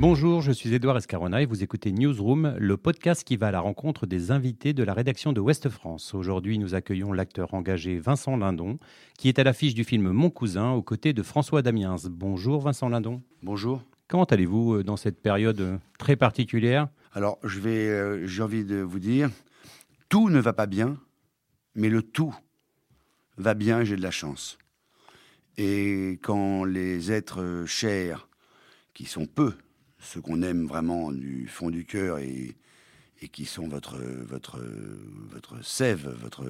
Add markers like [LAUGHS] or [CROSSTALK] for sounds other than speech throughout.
Bonjour, je suis Édouard Escarona et vous écoutez Newsroom, le podcast qui va à la rencontre des invités de la rédaction de Ouest France. Aujourd'hui, nous accueillons l'acteur engagé Vincent Lindon, qui est à l'affiche du film Mon cousin aux côtés de François Damiens. Bonjour Vincent Lindon. Bonjour. Comment allez-vous euh, dans cette période euh, très particulière? Alors, je vais, euh, j'ai envie de vous dire, tout ne va pas bien, mais le tout va bien, j'ai de la chance. Et quand les êtres chers, qui sont peu, ceux qu'on aime vraiment du fond du cœur et, et qui sont votre, votre, votre sève, votre,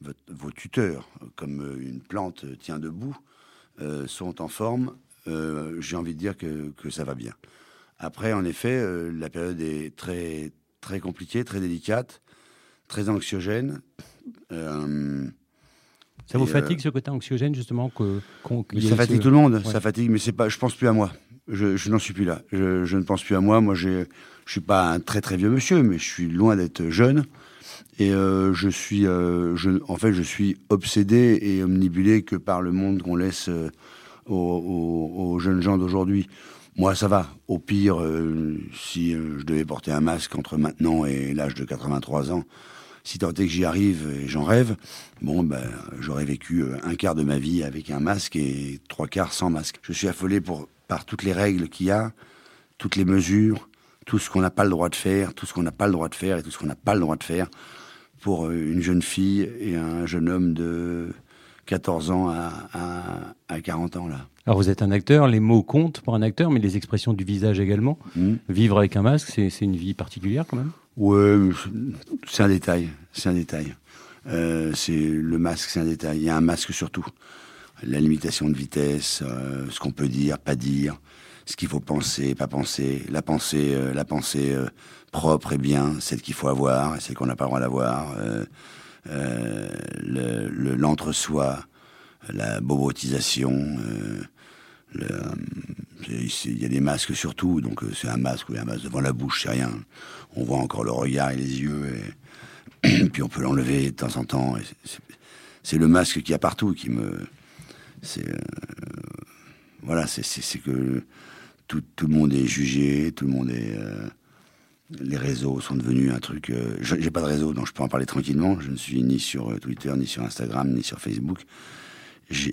votre- vos tuteurs, comme une plante tient debout, euh, sont en forme, euh, j'ai envie de dire que, que ça va bien. Après, en effet, euh, la période est très, très compliquée, très délicate, très anxiogène. Ça vous fatigue ce côté anxiogène justement que, ça ce- fatigue tout le monde, Ouais. ça fatigue, mais c'est pas, je pense plus à moi. Je, n'en suis plus là. Je, ne pense plus à moi. Moi, je suis pas un très très vieux monsieur, mais je suis loin d'être jeune. Et euh, je suis, euh, en fait, je suis obsédé et omnibulé que par le monde qu'on laisse euh, aux, jeunes gens d'aujourd'hui. Moi, ça va. Au pire, si je devais porter un masque entre maintenant et l'âge de 83 ans, si tant est que j'y arrive et j'en rêve, bon, ben, j'aurais vécu un quart de ma vie avec un masque et trois quarts sans masque. Je suis affolé pour, par toutes les règles qu'il y a, toutes les mesures, tout ce qu'on n'a pas le droit de faire, tout ce qu'on n'a pas le droit de faire et tout ce qu'on n'a pas le droit de faire pour euh, une jeune fille et un jeune homme de 14 ans à, à, à 40 ans, là. Alors vous êtes un acteur, les mots comptent pour un acteur, mais les expressions du visage également. Hmm. Vivre avec un masque, c'est, une vie particulière quand même? Ouais, mais c'est un détail, c'est un détail. Euh, c'est le masque, c'est un détail. Il y a un masque surtout. La limitation de vitesse, euh, ce qu'on peut dire, pas dire, ce qu'il faut penser, pas penser, la pensée, euh, la pensée euh, propre et bien, celle qu'il faut avoir, et celle qu'on n'a pas le droit d'avoir, le- le- l'entre-soi, la bobotisation. Il y a des masques surtout, donc c'est un masque ou un masque devant la bouche, c'est rien. On voit encore le regard et les yeux, et, [CLEARS THROAT] puis on peut l'enlever de temps en temps. C'est le masque qu'il y a partout qui me. C'est euh, voilà, c'est- que tout, tout le monde est jugé, tout le monde est. euh, les réseaux sont devenus un truc. euh, J'ai pas de réseau, donc je peux en parler tranquillement. Je ne suis ni sur euh, Twitter, ni sur Instagram, ni sur Facebook.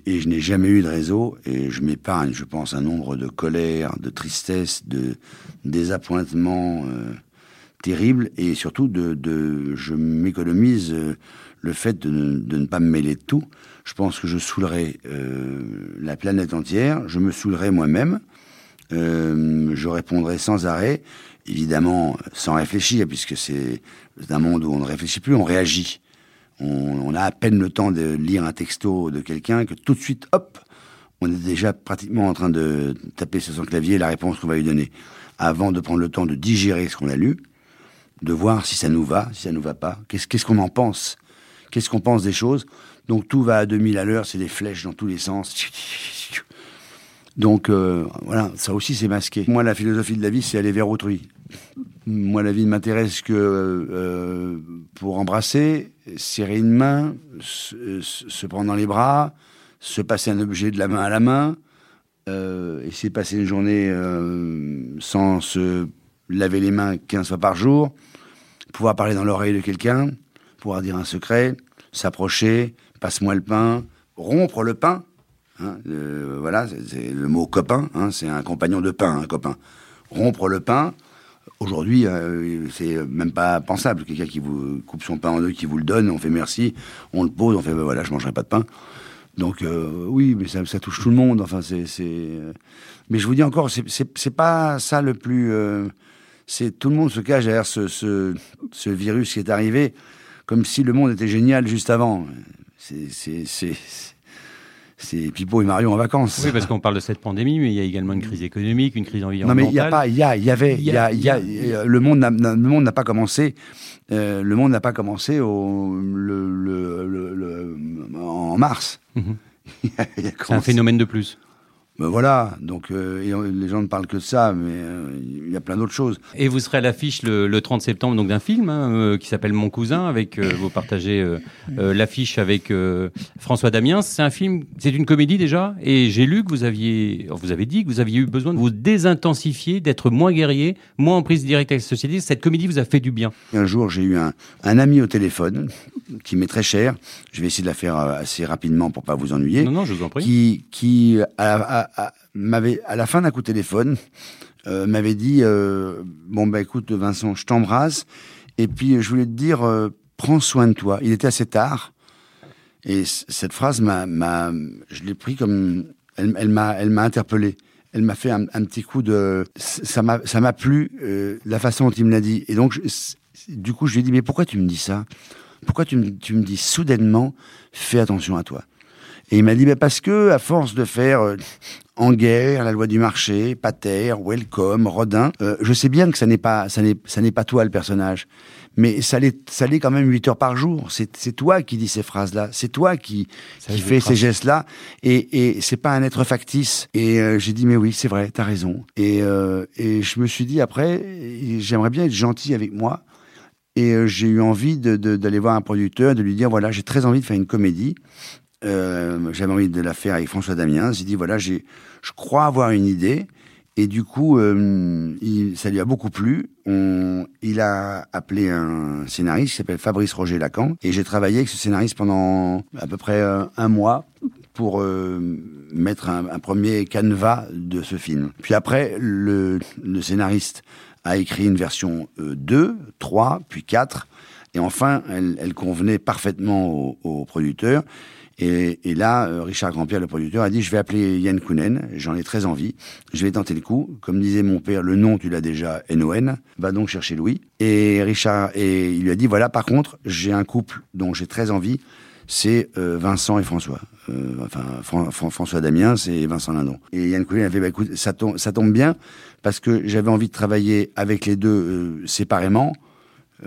Et je n'ai jamais eu de réseau et je m'épargne, je pense, un nombre de colère, de tristesse, de désappointement euh, terrible et surtout de, de je m'économise euh, le fait de ne, de ne pas me mêler de tout. Je pense que je saoulerai euh, la planète entière, je me saoulerai moi-même, euh, je répondrai sans arrêt, évidemment sans réfléchir puisque c'est un monde où on ne réfléchit plus, on réagit. On, on a à peine le temps de lire un texto de quelqu'un que tout de suite, hop, on est déjà pratiquement en train de taper sur son clavier la réponse qu'on va lui donner. Avant de prendre le temps de digérer ce qu'on a lu, de voir si ça nous va, si ça nous va pas, qu'est-ce qu'on en pense, qu'est-ce qu'on pense des choses? Donc tout va à 2000 à l'heure, c'est des flèches dans tous les sens. Donc euh, voilà, ça aussi c'est masqué. Moi, la philosophie de la vie, c'est aller vers autrui. Moi, la vie ne m'intéresse que euh, pour embrasser, serrer une main, se, prendre dans les bras, se passer un objet de la main à la main, euh, essayer de passer une journée euh, sans se laver les mains 15 fois par jour, pouvoir parler dans l'oreille de quelqu'un, pouvoir dire un secret, s'approcher, passe-moi le pain, rompre le pain. hein, voilà, c'est- le mot copain, hein, c'est un compagnon de pain, un copain. Rompre le pain, Aujourd'hui, euh, c'est même pas pensable. Quelqu'un qui vous coupe son pain en deux, qui vous le donne, on fait merci, on le pose, on fait ben voilà, je mangerai pas de pain. Donc euh, oui, mais ça, touche tout le monde. Enfin, c'est, euh, Mais je vous dis encore, c'est, pas ça le plus. C'est tout le monde se cache derrière ce, ce, ce virus qui est arrivé, comme si le monde était génial juste avant. C'est, Pipo et Marion en vacances. Oui, parce qu'on parle de cette pandémie, mais il y a également une crise économique, une crise Non, environnementale. mais il y a pas, il y a, il y avait, il y a, il y a, le monde, n'a- n'a- le monde n'a pas commencé. euh, le monde n'a pas commencé au, le, le- en mars. [LAUGHS] Il a C'est un phénomène de plus. Ben voilà, donc euh, et les gens ne parlent que de ça, mais euh, il y a plein d'autres choses. Et vous serez à l'affiche le, le 30 septembre donc d'un film hein, euh, qui s'appelle Mon cousin. Avec vous partagez l'affiche avec François Damiens. C'est un film, c'est une comédie déjà. Et j'ai lu que vous aviez, vous avez dit que vous aviez eu besoin de vous désintensifier, d'être moins guerrier, moins en prise directe avec la société. Cette comédie vous a fait du bien. Un jour, j'ai eu un, un ami au téléphone qui m'est très cher. Je vais essayer de la faire assez rapidement pour pas vous ennuyer. Non, non, je vous en prie. qui, qui à- m'avait, à la fin d'un coup de téléphone, euh, m'avait dit euh, Bon, bah écoute, Vincent, je t'embrasse. Et puis, je voulais te dire euh, Prends soin de toi. Il était assez tard. Et cette phrase, m'a, je l'ai pris comme. Elle, elle m'a, interpellé. Elle m'a fait un, petit coup de. Ça m'a, plu, la façon dont il me l'a dit. Et donc, du coup, je lui ai dit Mais pourquoi tu me dis ça? Pourquoi tu tu me dis soudainement Fais attention à toi? Et il m'a dit, bah, parce que, à force de faire euh, En guerre, La loi du marché, Pater, Welcome, Rodin, euh, je sais bien que ça n'est pas, ça n'est, ça n'est pas toi le personnage. Mais ça l'est, ça l'est quand même 8 heures par jour. C'est, c'est toi qui dis ces phrases-là. C'est toi qui, qui fais ces gestes-là. Et, et c'est pas un être factice. Et euh, j'ai dit, mais oui, c'est vrai, t'as raison. Et, euh, et je me suis dit, après, j'aimerais bien être gentil avec moi. Et j'ai eu envie d'aller voir un producteur, de lui dire, voilà, j'ai très envie de faire une comédie. Euh, j'avais envie de la faire avec François Damien. J'ai dit voilà, j'ai, je crois avoir une idée. Et du coup, euh, il- ça lui a beaucoup plu. On, il a appelé un scénariste qui s'appelle Fabrice Roger Lacan. Et j'ai travaillé avec ce scénariste pendant à peu près euh, un mois pour euh, mettre un, premier canevas de ce film. Puis après, le, le scénariste a écrit une version euh, 2, 3, puis 4. Et enfin, elle, convenait parfaitement au, au producteur. Et, là, euh, Richard Grandpierre, le producteur, a dit Je vais appeler Yann Kounen, j'en ai très envie, je vais tenter le coup. Comme disait mon père, le nom, tu l'as déjà, NON, va donc chercher Louis. Et Richard, et il lui a dit Voilà, par contre, j'ai un couple dont j'ai très envie, c'est euh, Vincent et François. Euh, enfin, Fran- Fran- François Damien, c'est Vincent Lindon. Et Yann Kounen a fait bah, écoute, ça tombe, bien, parce que j'avais envie de travailler avec les deux séparément.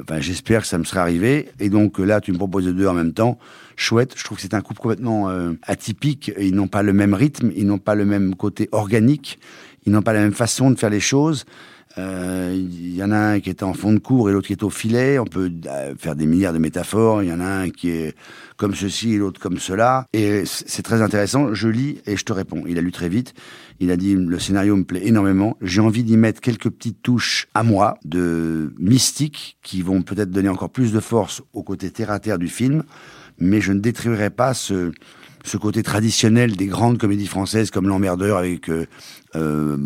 Enfin, j'espère que ça me serait arrivé. Et donc euh, là, tu me proposes deux en même temps. Chouette. Je trouve que c'est un couple complètement euh, atypique. Ils n'ont pas le même rythme, ils n'ont pas le même côté organique, ils n'ont pas la même façon de faire les choses. Euh, Il y en a un qui est en fond de cours et l'autre qui est au filet. On peut euh, faire des milliards de métaphores. Il y en a un qui est comme ceci et l'autre comme cela. Et c'est très intéressant. Je lis et je te réponds. Il a lu très vite. Il a dit le scénario me plaît énormément. J'ai envie d'y mettre quelques petites touches à moi de mystique qui vont peut-être donner encore plus de force au côté terre à terre du film. Mais je ne détruirai pas ce, ce côté traditionnel des grandes comédies françaises comme L'Emmerdeur avec euh, euh,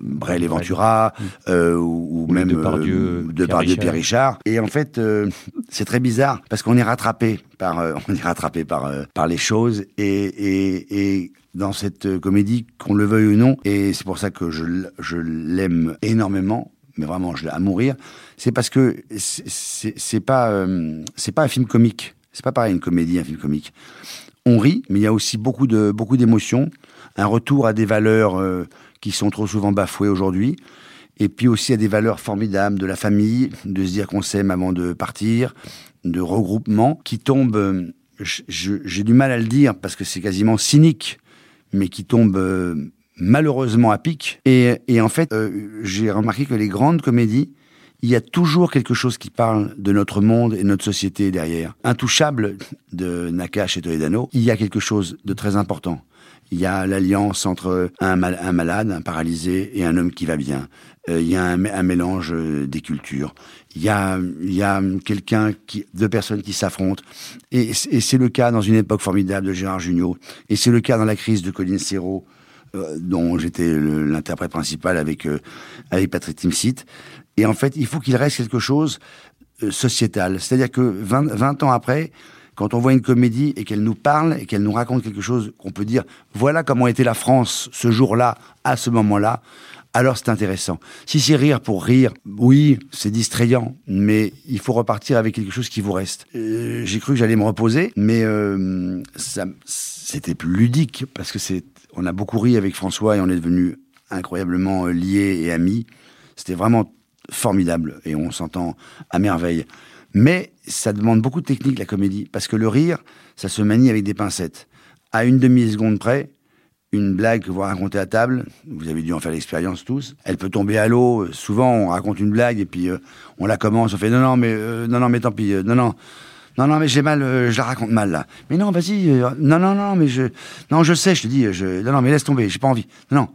Brel et Ventura euh, ou, ou même Depardieu, euh, Pierre. Pierre Richard. Et en fait, euh, c'est très bizarre parce qu'on est rattrapé par, euh, [LAUGHS] on est rattrapé par, euh, par les choses et, et, et dans cette comédie, qu'on le veuille ou non, et c'est pour ça que je, je l'aime énormément, mais vraiment je l'ai à mourir, c'est parce que c'est- pas, euh, c'est pas un film comique. C'est pas pareil une comédie, un film comique. On rit, mais il y a aussi beaucoup de beaucoup d'émotions, un retour à des valeurs euh, qui sont trop souvent bafouées aujourd'hui, et puis aussi à des valeurs formidables de la famille, de se dire qu'on s'aime avant de partir, de regroupement, qui tombent. euh, J'ai du mal à le dire parce que c'est quasiment cynique, mais qui tombent euh, malheureusement à pic. Et, en fait, j'ai remarqué que les grandes comédies, il y a toujours quelque chose qui parle de notre monde et notre société derrière. Intouchable de Nakash et Toledano, il y a quelque chose de très important. Il y a l'alliance entre un, mal- un malade, un paralysé et un homme qui va bien. Euh, il y a un, mé- un mélange euh, des cultures. Il y a, il y a quelqu'un qui, deux personnes qui s'affrontent. Et, c'est le cas dans une époque formidable de Gérard Jugnot. Et c'est le cas dans la crise de Colin Serrault, euh, dont j'étais l'interprète principal avec, euh, avec Patrick Timsit. Et en fait, il faut qu'il reste quelque chose euh, sociétal. C'est-à-dire que 20, 20 ans après, quand on voit une comédie et qu'elle nous parle et qu'elle nous raconte quelque chose qu'on peut dire, voilà comment était la France ce jour-là, à ce moment-là, alors c'est intéressant. Si c'est rire pour rire, oui, c'est distrayant, mais il faut repartir avec quelque chose qui vous reste. Euh, j'ai cru que j'allais me reposer, mais euh, c'était plus ludique parce que c'est, on a beaucoup ri avec François et on est devenus incroyablement liés et amis. C'était vraiment formidable et on s'entend à merveille. Mais ça demande beaucoup de technique, la comédie, parce que le rire, ça se manie avec des pincettes. À une demi-seconde près, une blague que vous racontez à table, vous avez dû en faire l'expérience tous, elle peut tomber à l'eau. Souvent, on raconte une blague et puis euh, on la commence, on fait non, non, mais, euh, non, non, mais tant pis, euh, non, non. Non, non, mais j'ai mal, je la raconte mal là. Mais non, vas-y, non, non, non, mais je, non, je sais, je te dis, je, non, non, mais laisse tomber, j'ai pas envie. Non, non,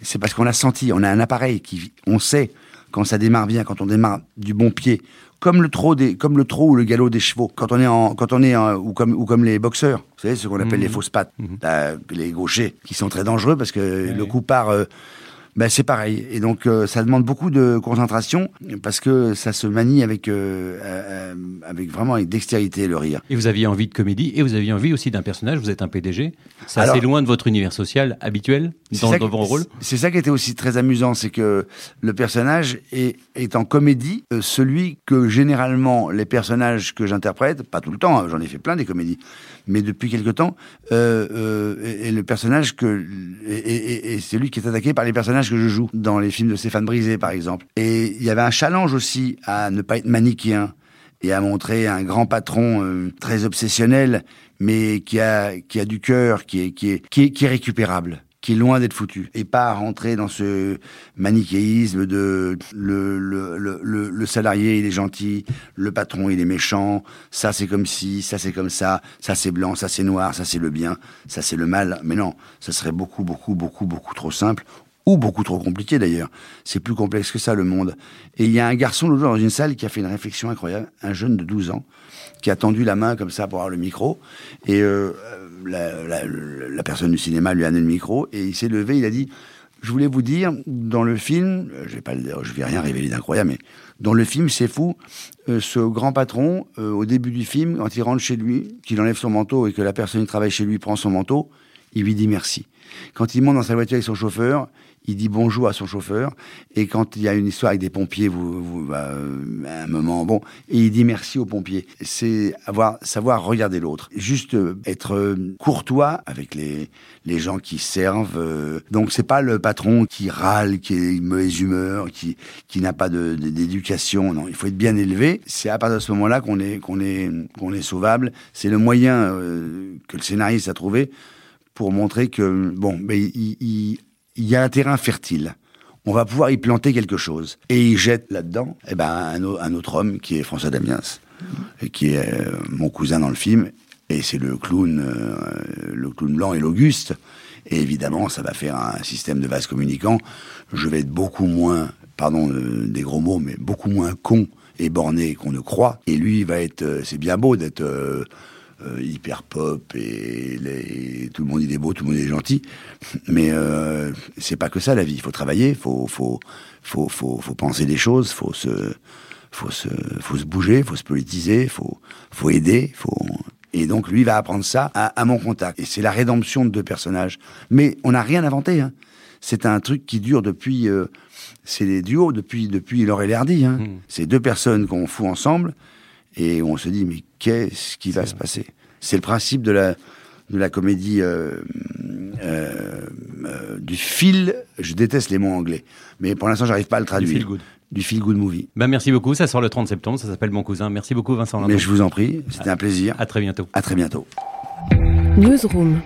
c'est parce qu'on a senti, on a un appareil qui, on sait quand ça démarre bien, quand on démarre du bon pied, comme le trot des, comme le trot ou le galop des chevaux. Quand on est en, quand on est ou comme ou comme les boxeurs, vous savez ce qu'on appelle les mhm. fausses pattes, mhm. les gauchers qui sont très dangereux parce que le coup part euh, ben, c'est pareil. Et donc, euh, ça demande beaucoup de concentration parce que ça se manie avec, euh, euh, avec vraiment avec dextérité, le rire. Et vous aviez envie de comédie et vous aviez envie aussi d'un personnage. Vous êtes un PDG. C'est assez loin de votre univers social habituel dans, dans vos rôles. C'est ça qui était aussi très amusant, c'est que le personnage est, est en comédie celui que généralement les personnages que j'interprète, pas tout le temps, hein, j'en ai fait plein des comédies, mais depuis quelque temps, euh, et, le personnage que et, c'est lui qui est attaqué par les personnages que je joue dans les films de Stéphane Brisé, par exemple. Et il y avait un challenge aussi à ne pas être manichéen et à montrer un grand patron euh, très obsessionnel, mais qui a qui a du cœur, qui est qui est qui est, récupérable qui est loin d'être foutu et pas rentrer dans ce manichéisme de le, le, le, le, salarié il est gentil, le patron il est méchant, ça c'est comme ci, ça c'est comme ça, ça c'est blanc, ça c'est noir, ça c'est le bien, ça c'est le mal. Mais non, ça serait beaucoup, beaucoup, beaucoup, beaucoup trop simple ou beaucoup trop compliqué d'ailleurs. C'est plus complexe que ça le monde. Et il y a un garçon l'autre jour dans une salle qui a fait une réflexion incroyable, un jeune de 12 ans, qui a tendu la main comme ça pour avoir le micro. Et euh, la, personne du cinéma lui a donné le micro et il s'est levé, il a dit je voulais vous dire, dans le film, je vais pas, je vais rien révéler d'incroyable, mais dans le film, c'est fou, euh, ce grand patron, euh, au début du film, quand il rentre chez lui, qu'il enlève son manteau et que la personne qui travaille chez lui prend son manteau, il lui dit merci. Quand il monte dans sa voiture avec son chauffeur, il dit bonjour à son chauffeur, et quand il y a une histoire avec des pompiers, vous, vous bah, euh, un moment, bon, et il dit merci aux pompiers. C'est avoir, savoir regarder l'autre. Juste euh, être euh, courtois avec les, les gens qui servent. Donc c'est pas le patron qui râle, qui est mauvaise humeur, qui, qui n'a pas d'éducation. Non, il faut être bien élevé. C'est à partir de ce moment-là qu'on est, qu'on est, qu'on est sauvable. C'est le moyen que le scénariste a trouvé pour montrer que, bon, mais il y a un terrain fertile. On va pouvoir y planter quelque chose. Et il jette là-dedans eh ben, un, autre homme qui est François Damiens, et qui est euh, mon cousin dans le film. Et c'est le clown, euh, le clown blanc et l'Auguste. Et évidemment, ça va faire un système de vase communicant. Je vais être beaucoup moins, pardon euh, des gros mots, mais beaucoup moins con et borné qu'on ne croit. Et lui, va être, c'est bien beau d'être euh, hyper pop et tout le monde il est beau, tout le monde est gentil. Mais euh, c'est pas que ça la vie. Il faut travailler, faut faut faut faut, faut penser des choses, faut se faut se faut se bouger, faut se politiser, faut faut aider, faut et donc lui va apprendre ça à, mon contact. Et c'est la rédemption de deux personnages. Mais on n'a rien inventé. Hein. C'est un truc qui dure depuis. Euh, c'est les duos depuis depuis et Hardy. Hein. Hmm. C'est deux personnes qu'on fout ensemble et on se dit mais qu'est-ce qui va se passer? C'est le principe de la de la comédie euh, euh, euh, du fil. Je déteste les mots anglais, mais pour l'instant j'arrive pas à le traduire. Du feel good. Du feel good movie. Ben merci beaucoup. Ça sort le 30 septembre. Ça s'appelle Mon cousin. Merci beaucoup Vincent. Mais je vous en prie. C'était un plaisir. À très bientôt. À très bientôt. Newsroom.